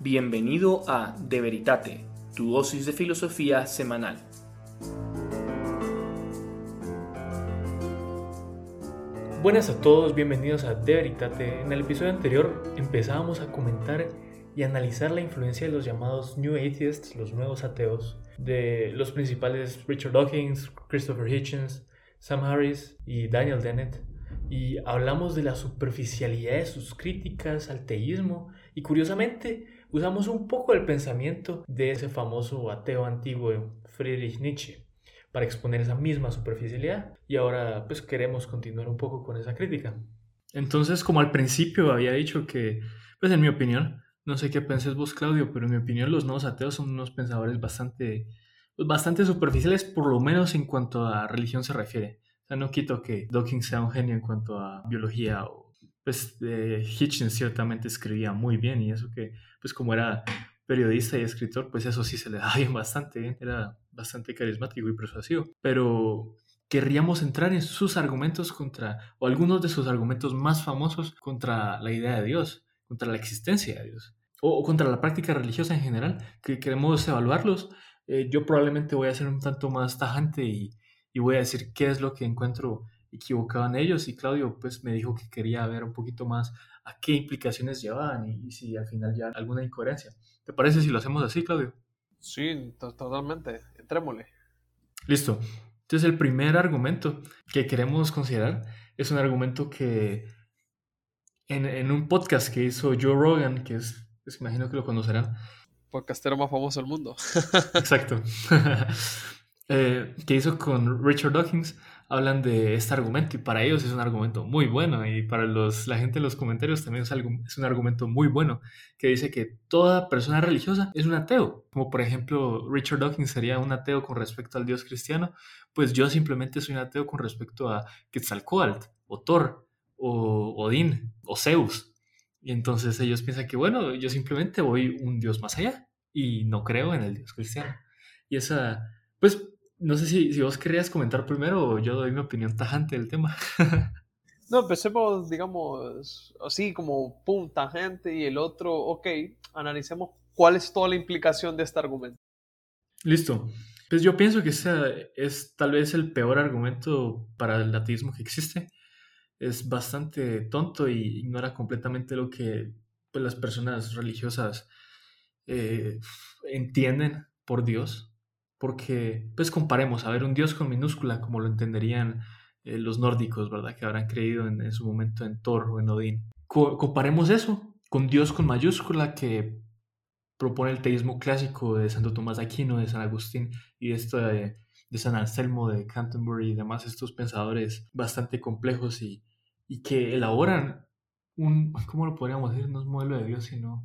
Bienvenido a De Veritate, tu dosis de filosofía semanal. Buenas a todos, bienvenidos a De Veritate. En el episodio anterior empezábamos a comentar y analizar la influencia de los llamados New Atheists, los nuevos ateos, de los principales Richard Dawkins, Christopher Hitchens, Sam Harris y Daniel Dennett y hablamos de la superficialidad de sus críticas al teísmo y curiosamente usamos un poco el pensamiento de ese famoso ateo antiguo Friedrich Nietzsche para exponer esa misma superficialidad y ahora pues queremos continuar un poco con esa crítica. Entonces, como al principio había dicho que, pues en mi opinión, no sé qué penses vos Claudio, pero en mi opinión los nuevos ateos son unos pensadores bastante, pues, bastante superficiales, por lo menos en cuanto a religión se refiere sea, no quito que Dawkins sea un genio en cuanto a biología o pues eh, Hitchens ciertamente escribía muy bien y eso que pues como era periodista y escritor pues eso sí se le daba bien bastante bien, era bastante carismático y persuasivo, pero querríamos entrar en sus argumentos contra, o algunos de sus argumentos más famosos contra la idea de Dios, contra la existencia de Dios, o, contra la práctica religiosa en general, que queremos evaluarlos. Eh, yo probablemente voy a ser un tanto más tajante y voy a decir qué es lo que encuentro equivocado en ellos y Claudio pues me dijo que quería ver un poquito más a qué implicaciones llevaban y, si al final ya alguna incoherencia. ¿Te parece si lo hacemos así, Claudio? Sí, totalmente. Entrémosle. Listo. Entonces el primer argumento que queremos considerar es un argumento que en, en un podcast que hizo Joe Rogan, que es, pues, imagino que lo conocerán. Podcastero más famoso del mundo. Exacto. Eh, que hizo con Richard Dawkins hablan de este argumento y para ellos es un argumento muy bueno y para los, la gente en los comentarios también es, algo, es un argumento muy bueno que dice que toda persona religiosa es un ateo, como por ejemplo Richard Dawkins sería un ateo con respecto al Dios cristiano, pues yo simplemente soy un ateo con respecto a Quetzalcoatl o Thor o Odín o Zeus. Y entonces ellos piensan que bueno, yo simplemente voy un Dios más allá y no creo en el Dios cristiano. Y esa, pues no sé si, si vos querías comentar primero o yo doy mi opinión tajante del tema. no, empecemos, digamos, así como pum, tangente y el otro, ok, analicemos cuál es toda la implicación de este argumento. Listo. Pues yo pienso que ese es tal vez el peor argumento para el ateísmo que existe. Es bastante tonto y ignora completamente lo que pues, las personas religiosas eh, entienden por Dios porque pues comparemos, a ver, un dios con minúscula como lo entenderían eh, los nórdicos, ¿verdad? Que habrán creído en, su momento en Thor o en Odín. comparemos eso con dios con mayúscula que propone el teísmo clásico de Santo Tomás de Aquino, de San Agustín y esto de, de San Anselmo, de Canterbury y demás, estos pensadores bastante complejos y, y que elaboran un, ¿cómo lo podríamos decir? No es modelo de Dios, sino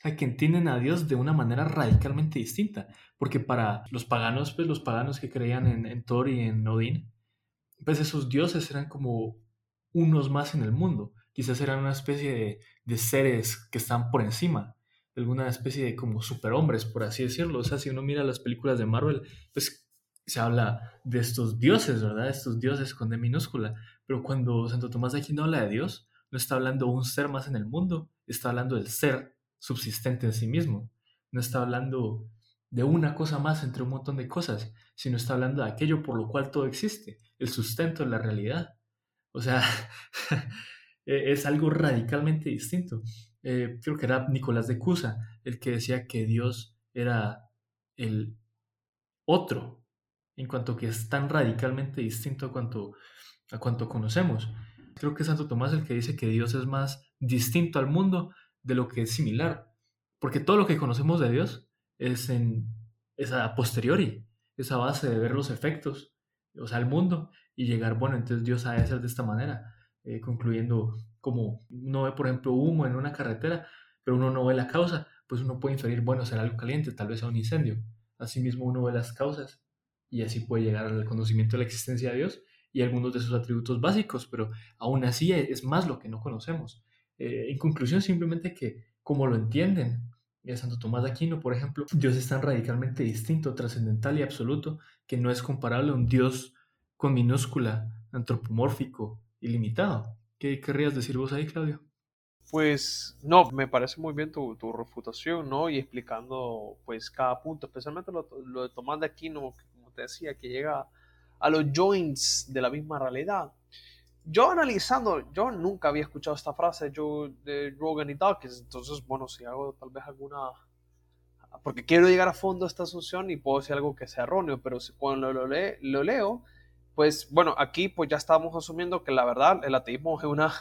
o sea, que entienden a Dios de una manera radicalmente distinta. Porque para los paganos, pues los paganos que creían en, Thor y en Odín, pues esos dioses eran como unos más en el mundo. Quizás eran una especie de, seres que están por encima, alguna especie de como superhombres, por así decirlo. O sea, si uno mira las películas de Marvel, pues se habla de estos dioses, ¿verdad? Estos dioses con D minúscula. Pero cuando Santo Tomás de Aquino habla de Dios, no está hablando de un ser más en el mundo, está hablando del ser subsistente en sí mismo. No está hablando de una cosa más entre un montón de cosas, sino está hablando de aquello por lo cual todo existe, el sustento de la realidad. O sea, e-, es algo radicalmente distinto. Eh, creo que era Nicolás de Cusa el que decía que Dios era el otro, en cuanto que es tan radicalmente distinto a cuanto, a cuanto conocemos. Creo que Santo Tomás el que dice que Dios es más distinto al mundo de lo que es similar. Porque todo lo que conocemos de Dios es en esa posteriori, esa base de ver los efectos, o sea, el mundo, y llegar, bueno, entonces Dios ha de de esta manera, eh, concluyendo como uno ve, por ejemplo, humo en una carretera, pero uno no ve la causa, pues uno puede inferir, bueno, será algo caliente, tal vez sea un incendio. Asimismo, uno ve las causas y así puede llegar al conocimiento de la existencia de Dios y algunos de sus atributos básicos, pero aún así es más lo que no conocemos. Eh, en conclusión, simplemente que como lo entienden, de Santo Tomás de Aquino, por ejemplo, Dios es tan radicalmente distinto, trascendental y absoluto, que no es comparable a un Dios con minúscula, antropomórfico, ilimitado. ¿Qué querrías decir vos ahí, Claudio? Pues no, me parece muy bien tu, tu refutación, ¿no? Y explicando pues cada punto, especialmente lo, lo de Tomás de Aquino, como te decía, que llega a los joints de la misma realidad. Yo analizando, yo nunca había escuchado esta frase yo, de Rogan y Dawkins, entonces, bueno, si hago tal vez alguna... Porque quiero llegar a fondo a esta asunción y puedo decir algo que sea erróneo, pero cuando lo, leo, pues bueno, aquí pues ya estamos asumiendo que la verdad, el ateísmo es una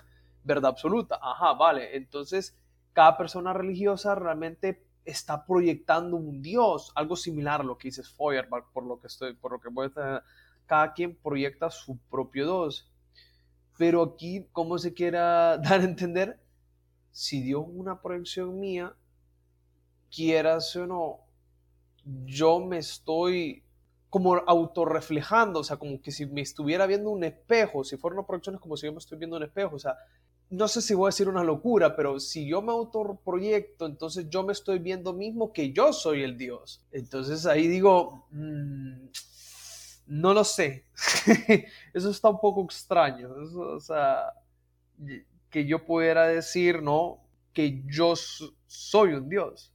verdad absoluta. Ajá, vale. Entonces, cada persona religiosa realmente está proyectando un Dios, algo similar a lo que dice Feuerbach, por lo que estoy, por lo que voy a cada quien proyecta su propio Dios. Pero aquí, como se quiera dar a entender, si Dios una proyección mía, quieras o no, yo me estoy como autorreflejando, o sea, como que si me estuviera viendo un espejo, si fuera una proyección es como si yo me estoy viendo un espejo, o sea, no sé si voy a decir una locura, pero si yo me autoproyecto, entonces yo me estoy viendo mismo que yo soy el Dios. Entonces ahí digo, mmm, no lo sé. Eso está un poco extraño. o sea, que yo pudiera decir, ¿no? Que yo soy un Dios.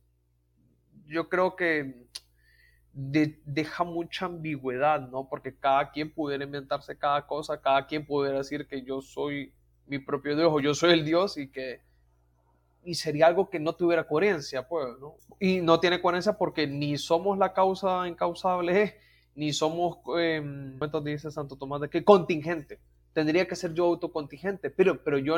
Yo creo que deja mucha ambigüedad, ¿no? Porque cada quien pudiera inventarse cada cosa, cada quien pudiera decir que yo soy mi propio Dios o yo soy el Dios y que y sería algo que no tuviera coherencia, pues, ¿no? Y no tiene coherencia porque ni somos la causa incausable, ni somos, eh, dice Santo Tomás de que contingente. Tendría que ser yo autocontingente, pero, pero, yo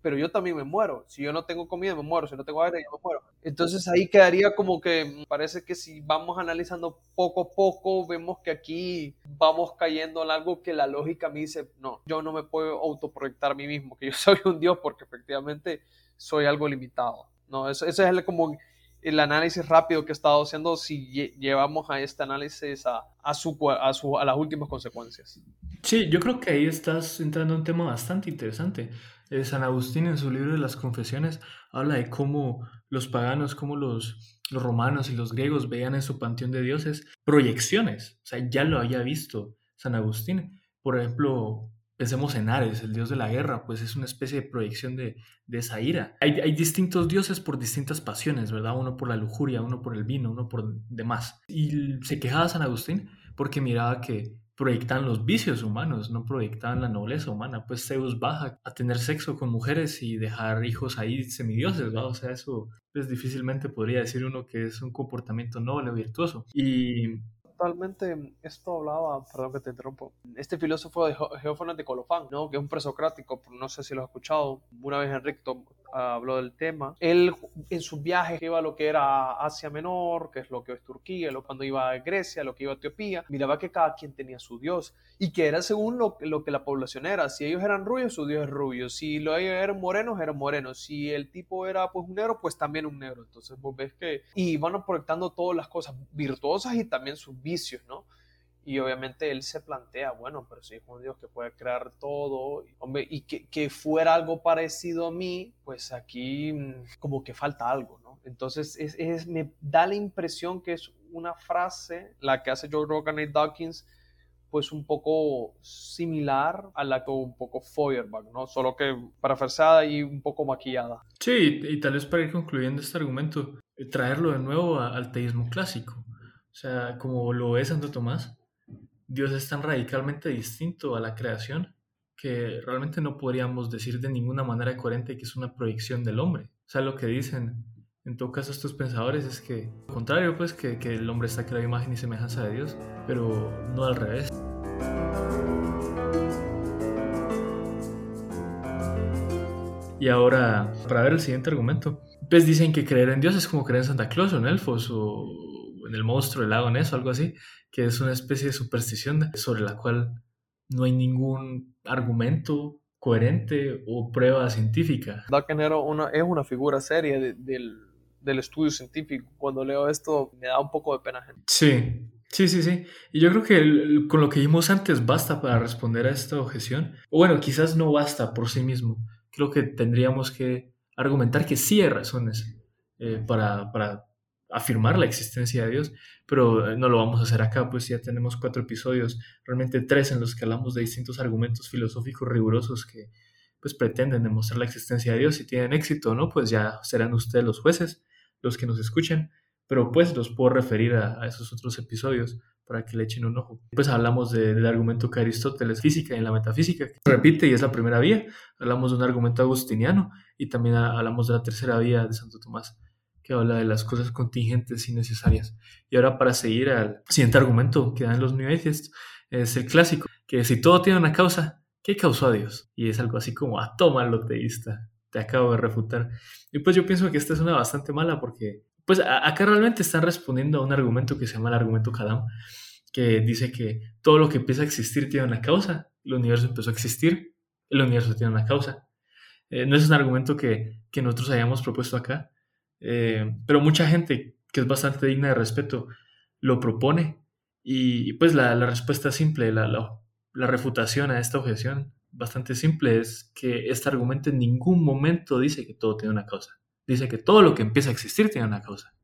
pero yo también me muero. Si yo no tengo comida, me muero. Si no tengo aire, yo me muero. Entonces ahí quedaría como que parece que si vamos analizando poco a poco, vemos que aquí vamos cayendo en algo que la lógica me dice, no, yo no me puedo autoproyectar a mí mismo, que yo soy un Dios porque efectivamente soy algo limitado. No, eso, eso es como el análisis rápido que he estado haciendo si llevamos a este análisis a, a, su, a, su, a las últimas consecuencias. Sí, yo creo que ahí estás entrando en un tema bastante interesante. Eh, San Agustín en su libro de las confesiones habla de cómo los paganos, cómo los, los romanos y los griegos veían en su panteón de dioses proyecciones. O sea, ya lo había visto San Agustín. Por ejemplo, Pensemos en Ares, el dios de la guerra, pues es una especie de proyección de, esa ira. Hay, distintos dioses por distintas pasiones, ¿verdad? Uno por la lujuria, uno por el vino, uno por demás. Y se quejaba San Agustín porque miraba que proyectaban los vicios humanos, no proyectaban la nobleza humana. Pues Zeus baja a tener sexo con mujeres y dejar hijos ahí semidioses, ¿verdad? O sea, eso pues difícilmente podría decir uno que es un comportamiento noble o virtuoso. Y totalmente, esto hablaba, perdón que te interrumpo, este filósofo de Geófanes de Colofán, ¿no? que es un presocrático, no sé si lo has escuchado, una vez Enrique habló del tema. Él en sus viajes iba a lo que era Asia Menor, que es lo que es Turquía, lo, cuando iba a Grecia, lo que iba a Etiopía, miraba que cada quien tenía su dios y que era según lo, lo que la población era. Si ellos eran rubios, su dios es rubio. Si lo, eran morenos, eran morenos. Si el tipo era pues un negro, pues también un negro. Entonces vos ves que... Y van proyectando todas las cosas virtuosas y también sus vicios, ¿no? Y obviamente él se plantea, bueno, pero si es un Dios que puede crear todo, hombre, y que, que, fuera algo parecido a mí, pues aquí mm, como que falta algo, ¿no? Entonces es, es, me da la impresión que es una frase, la que hace Joe Rogan y Dawkins, pues un poco similar a la que un poco Feuerbach, ¿no? Solo que parafraseada y un poco maquillada. Sí, y tal vez para ir concluyendo este argumento, traerlo de nuevo al teísmo clásico. O sea, como lo es Santo Tomás, Dios es tan radicalmente distinto a la creación que realmente no podríamos decir de ninguna manera coherente que es una proyección del hombre. O sea, lo que dicen en todo caso estos pensadores es que, al contrario, pues que, el hombre está creado imagen y semejanza de Dios, pero no al revés. Y ahora, para ver el siguiente argumento, pues dicen que creer en Dios es como creer en Santa Claus o en elfos o en el monstruo del lago Ness o algo así, que es una especie de superstición sobre la cual no hay ningún argumento coherente o prueba científica. Dakenero una, es una figura seria del, del, estudio científico. Cuando leo esto me da un poco de pena. Sí, sí, sí, sí. Y yo creo que con lo que vimos antes basta para responder a esta objeción. O bueno, quizás no basta por sí mismo. Creo que tendríamos que argumentar que sí hay razones eh, para, para afirmar la existencia de Dios, pero eh, no lo vamos a hacer acá, pues ya tenemos cuatro episodios, realmente tres en los que hablamos de distintos argumentos filosóficos rigurosos que pues pretenden demostrar la existencia de Dios. Si tienen éxito no, pues ya serán ustedes los jueces, los que nos escuchen. Pero pues los puedo referir a, esos otros episodios para que le echen un ojo. Pues hablamos del argumento que Aristóteles física y en la metafísica, repite y es la primera vía. Hablamos de un argumento agustiniano y también hablamos de la tercera vía de Santo Tomás, que habla de las cosas contingentes y necesarias. Y ahora para seguir al siguiente argumento que dan los New es el clásico, que si todo tiene una causa, ¿qué causó a Dios? Y es algo así como, ah, lo teísta, te acabo de refutar. Y pues yo pienso que esta es una bastante mala porque, pues acá realmente están respondiendo a un argumento que se llama el argumento Kadam, que dice que todo lo que empieza a existir tiene una causa. El universo empezó a existir, el universo tiene una causa. Eh, no es un argumento que, que nosotros hayamos propuesto acá, eh, pero mucha gente que es bastante digna de respeto lo propone y pues la, la respuesta simple, la, refutación a esta objeción bastante simple es que este argumento en ningún momento dice que todo tiene una causa. Dice que todo lo que empieza a existir tiene una causa.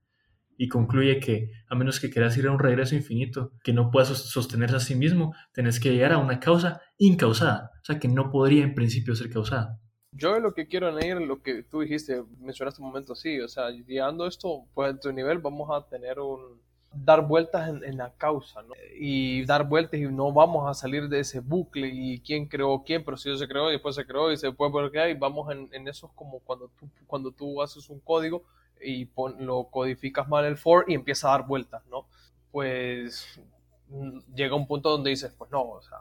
Y concluye que a menos que quieras ir a un regreso infinito que no puedas sostenerse a sí mismo, tenés que llegar a una causa incausada, o sea que no podría en principio ser causada. Yo lo que quiero añadir, lo que tú dijiste, mencionaste un momento, sí, o sea, llegando esto, pues a tu nivel vamos a tener un, dar vueltas en, la causa, ¿no? Y dar vueltas y no vamos a salir de ese bucle y quién creó quién, pero si se creó y después se creó y se puede volver y vamos en, en eso como cuando tú, cuando tú haces un código y lo codificas mal el for y empieza a dar vueltas, ¿no? Pues mm, llega un punto donde dices, pues no, o sea,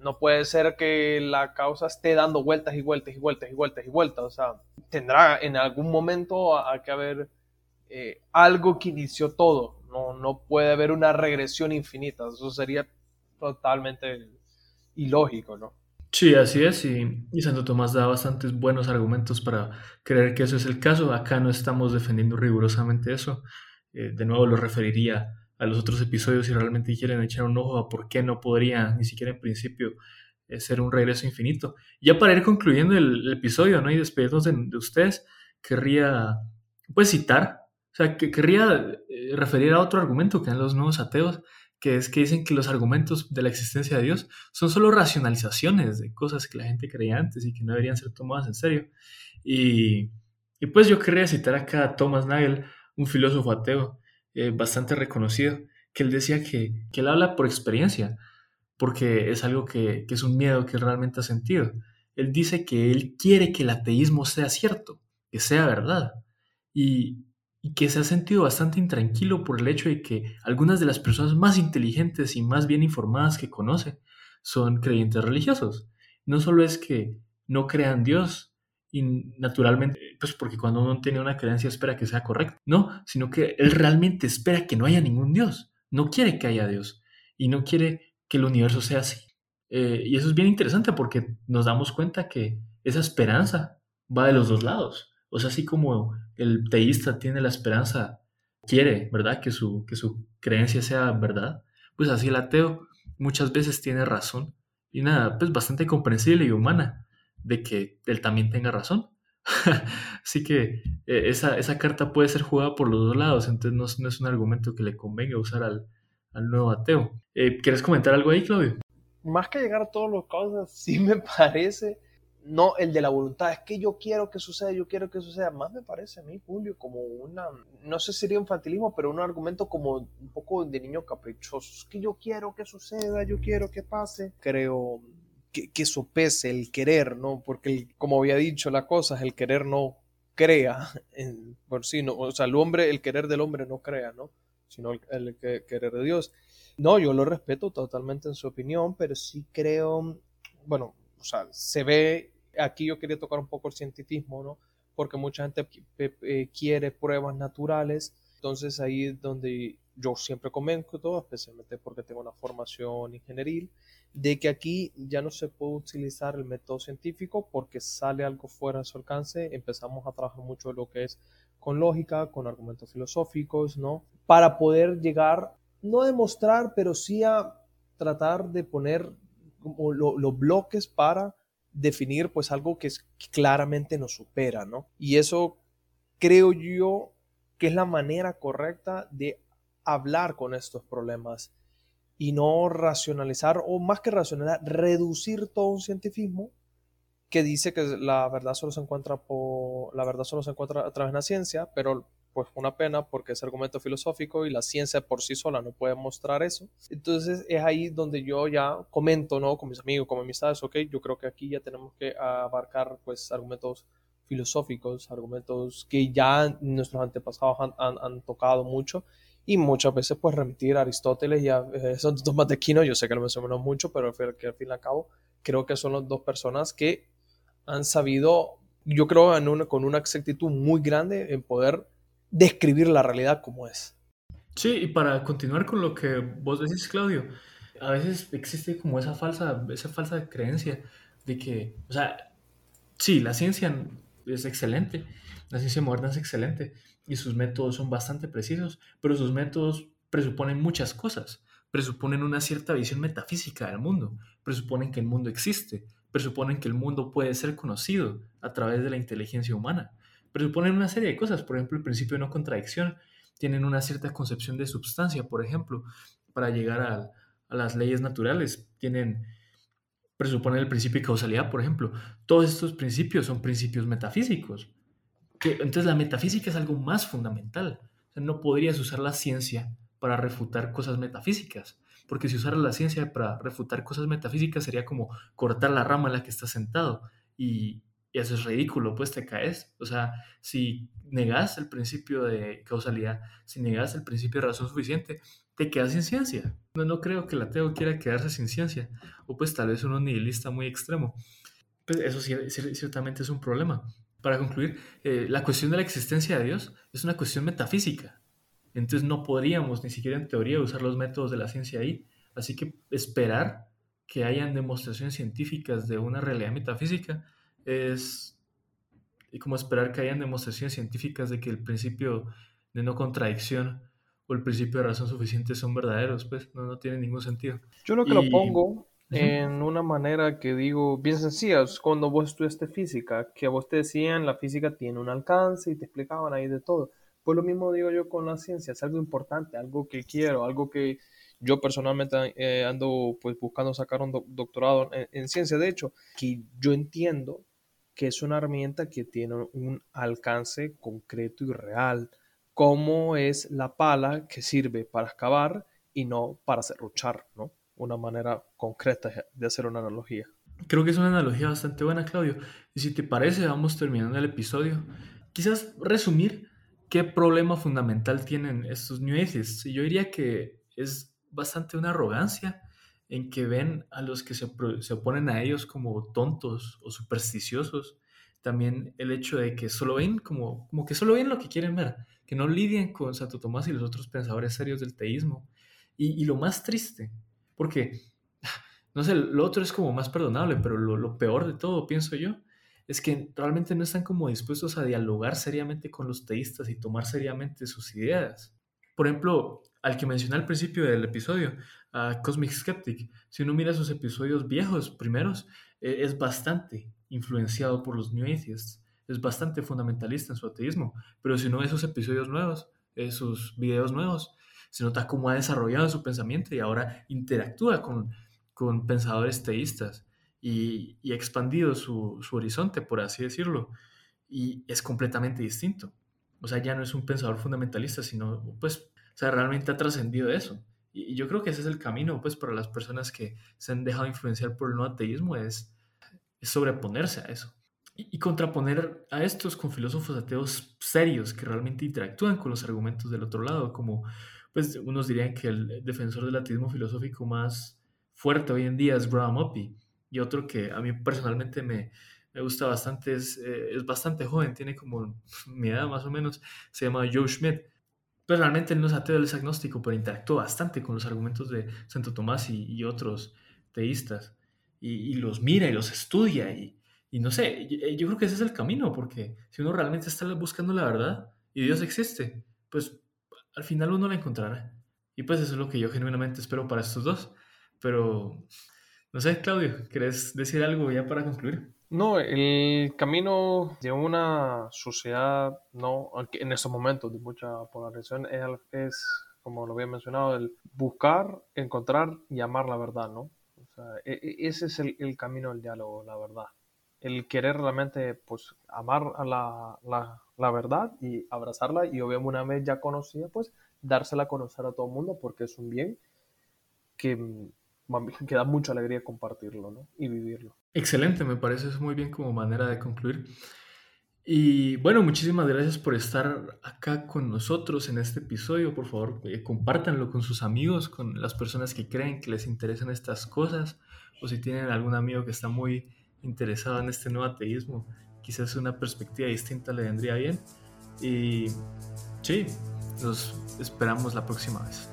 no puede ser que la causa esté dando vueltas y vueltas y vueltas y vueltas y vueltas, o sea, tendrá en algún momento a, que haber eh, algo que inició todo, no, no puede haber una regresión infinita. Eso sería totalmente ilógico, ¿no? Sí, así es, y, Santo Tomás da bastantes buenos argumentos para creer que eso es el caso. Acá no estamos defendiendo rigurosamente eso. Eh, de nuevo lo referiría a los otros episodios si realmente quieren echar un ojo a por qué no podría ni siquiera en principio eh, ser un regreso infinito. Ya para ir concluyendo el, episodio ¿no? y despedirnos de, de, ustedes, querría pues citar o sea, que querría eh, referir a otro argumento que dan los nuevos ateos, que es que dicen que los argumentos de la existencia de Dios son solo racionalizaciones de cosas que la gente creía antes y que no deberían ser tomadas en serio. Y, y pues yo querría citar acá a Thomas Nagel, un filósofo ateo eh, bastante reconocido, que él decía que, que, él habla por experiencia, porque es algo que, que es un miedo que realmente ha sentido. Él dice que él quiere que el ateísmo sea cierto, que sea verdad. Y, y que se ha sentido bastante intranquilo por el hecho de que algunas de las personas más inteligentes y más bien informadas que conoce son creyentes religiosos. No solo es que no crean Dios y naturalmente, pues porque cuando uno tiene una creencia espera que sea correcta, no, sino que él realmente espera que no haya ningún Dios, no quiere que haya Dios y no quiere que el universo sea así. Eh, y eso es bien interesante porque nos damos cuenta que esa esperanza va de los dos lados. O sea, así como el teísta tiene la esperanza, quiere, ¿verdad? Que su, que su creencia sea verdad, pues así el ateo muchas veces tiene razón. Y nada, pues bastante comprensible y humana de que él también tenga razón. así que eh, esa, esa, carta puede ser jugada por los dos lados, entonces no, es un argumento que le convenga usar al, al nuevo ateo. Eh, ¿Quieres comentar algo ahí, Claudio? Más que llegar a todos los causas, sí me parece no el de la voluntad, es que yo quiero que suceda, yo quiero que suceda. Más me parece a mí, Julio, como una, no sé si sería infantilismo, pero un argumento como un poco de niño caprichoso. Es que yo quiero que suceda, yo quiero que pase. Creo que, sopese el querer, ¿no? Porque, como había dicho la cosa, es el querer no crea en, por sí, no, o sea, el hombre, el querer del hombre no crea, ¿no? Sino el, el querer de Dios. No, yo lo respeto totalmente en su opinión, pero sí creo, bueno, o sea, se ve, aquí yo quería tocar un poco el cientifismo, ¿no? Porque mucha gente eh, quiere pruebas naturales, entonces ahí es donde yo siempre comento, especialmente porque tengo una formación ingenieril, de que aquí ya no se puede utilizar el método científico porque sale algo fuera de su alcance, empezamos a trabajar mucho lo que es con lógica, con argumentos filosóficos, ¿no? Para poder llegar, no a demostrar, pero sí a tratar de poner como los bloques para definir pues algo que, es, claramente nos supera, ¿no? Y eso creo yo que es la manera correcta de hablar con estos problemas y no racionalizar, o más que racionalizar, reducir todo un cientifismo que dice que la verdad solo se encuentra por la verdad solo se encuentra a través de la ciencia, pero pues una pena porque es argumento filosófico y la ciencia por sí sola no puede mostrar eso. Entonces es ahí donde yo ya comento, ¿no? Con mis amigos, con mis amistades, ok, yo creo que aquí ya tenemos que abarcar pues argumentos filosóficos, argumentos que ya nuestros antepasados han, tocado mucho y muchas veces pues remitir a Aristóteles y a eh, Santo Tomás de Aquino, yo sé que lo mencionamos mucho, pero que al fin y al cabo creo que son las dos personas que han sabido, yo creo, en con una exactitud muy grande en poder describir la realidad como es. Sí, y para continuar con lo que vos decís, Claudio, a veces existe como esa falsa, esa falsa creencia de que, o sea, sí, la ciencia es excelente, la ciencia moderna es excelente y sus métodos son bastante precisos, pero sus métodos presuponen muchas cosas, presuponen una cierta visión metafísica del mundo, presuponen que el mundo existe, presuponen que el mundo puede ser conocido a través de la inteligencia humana presuponen una serie de cosas, por ejemplo, el principio de no contradicción, tienen una cierta concepción de substancia, por ejemplo, para llegar a, las leyes naturales, tienen, presuponen el principio de causalidad, por ejemplo. Todos estos principios son principios metafísicos. Entonces la metafísica es algo más fundamental. no podrías usar la ciencia para refutar cosas metafísicas, porque si usaras la ciencia para refutar cosas metafísicas sería como cortar la rama en la que estás sentado y, y eso es ridículo, pues te caes. O sea, si negas el principio de causalidad, si negas el principio de razón suficiente, te quedas sin ciencia. No, no creo que el ateo quiera quedarse sin ciencia, o pues tal vez uno nihilista muy extremo. Pues eso ciertamente es un problema. Para concluir, eh, la cuestión de la existencia de Dios es una cuestión metafísica. Entonces no podríamos ni siquiera en teoría usar los métodos de la ciencia ahí. Así que esperar que hayan demostraciones científicas de una realidad metafísica es como esperar que hayan demostraciones científicas de que el principio de no contradicción o el principio de razón suficiente son verdaderos, pues no, no tiene ningún sentido. Yo lo que lo pongo en una manera que digo bien sencilla, cuando vos estudiaste física, que vos te decían la física tiene un alcance y te explicaban ahí de todo. Pues lo mismo digo yo con la ciencia, es algo importante, algo que quiero, algo que yo personalmente eh, ando pues buscando sacar un doctorado en, en, ciencia, de hecho, que yo entiendo que es una herramienta que tiene un alcance concreto y real, como es la pala que sirve para excavar y no para serruchar, ¿no? Una manera concreta de hacer una analogía. Creo que es una analogía bastante buena, Claudio. Y si te parece, vamos terminando el episodio. Quizás resumir qué problema fundamental tienen estos New Atheists. Yo diría que es bastante una arrogancia en que ven a los que se, oponen a ellos como tontos o supersticiosos. También el hecho de que solo ven como, como que solo ven lo que quieren ver, que no lidien con Santo Tomás y los otros pensadores serios del teísmo. Y, lo más triste, porque, no sé, lo otro es como más perdonable, pero lo, peor de todo, pienso yo, es que realmente no están como dispuestos a dialogar seriamente con los teístas y tomar seriamente sus ideas. Por ejemplo, al que mencioné al principio del episodio, a Cosmic Skeptic, si uno mira sus episodios viejos, primeros, eh, es bastante influenciado por los New Atheists, es bastante fundamentalista en su ateísmo, pero si uno ve esos episodios nuevos, esos videos nuevos, se nota cómo ha desarrollado su pensamiento y ahora interactúa con, con pensadores teístas y, y ha expandido su, su horizonte, por así decirlo, y es completamente distinto. O sea, ya no es un pensador fundamentalista, sino, pues, o sea, realmente ha trascendido eso. Y, yo creo que ese es el camino, pues, para las personas que se han dejado influenciar por el no ateísmo, es, sobreponerse a eso. Y, contraponer a estos con filósofos ateos serios que realmente interactúan con los argumentos del otro lado, como, pues, unos dirían que el defensor del ateísmo filosófico más fuerte hoy en día es Graham Oppy, y otro que a mí personalmente me, me gusta bastante, es, eh, es bastante joven, tiene como mi edad más o menos, se llama Joe Schmidt pero realmente él no es ateo, él es agnóstico, pero interactúa bastante con los argumentos de Santo Tomás y, otros teístas. Y, los mira y los estudia. Y, y no sé, yo, creo que ese es el camino, porque si uno realmente está buscando la verdad y Dios existe, pues al final uno la encontrará. Y pues eso es lo que yo genuinamente espero para estos dos. Pero, no sé, Claudio, ¿querés decir algo ya para concluir? No, el camino de una sociedad, no, en estos momentos de mucha polarización, es, como lo había mencionado, el buscar, encontrar y amar la verdad, ¿no? E, e, ese es el, camino del diálogo, la verdad. El querer realmente pues amar la, la, verdad y abrazarla y obviamente una vez ya conocida pues dársela a conocer a todo el mundo porque es un bien que, mm, que da mucha alegría compartirlo ¿no? y vivirlo. Excelente, me parece muy bien como manera de concluir. Y bueno, muchísimas gracias por estar acá con nosotros en este episodio. Por favor, eh, compártanlo con sus amigos, con las personas que creen que les interesan estas cosas, o si tienen algún amigo que está muy interesado en este nuevo ateísmo, quizás una perspectiva distinta le vendría bien. Y sí, nos esperamos la próxima vez.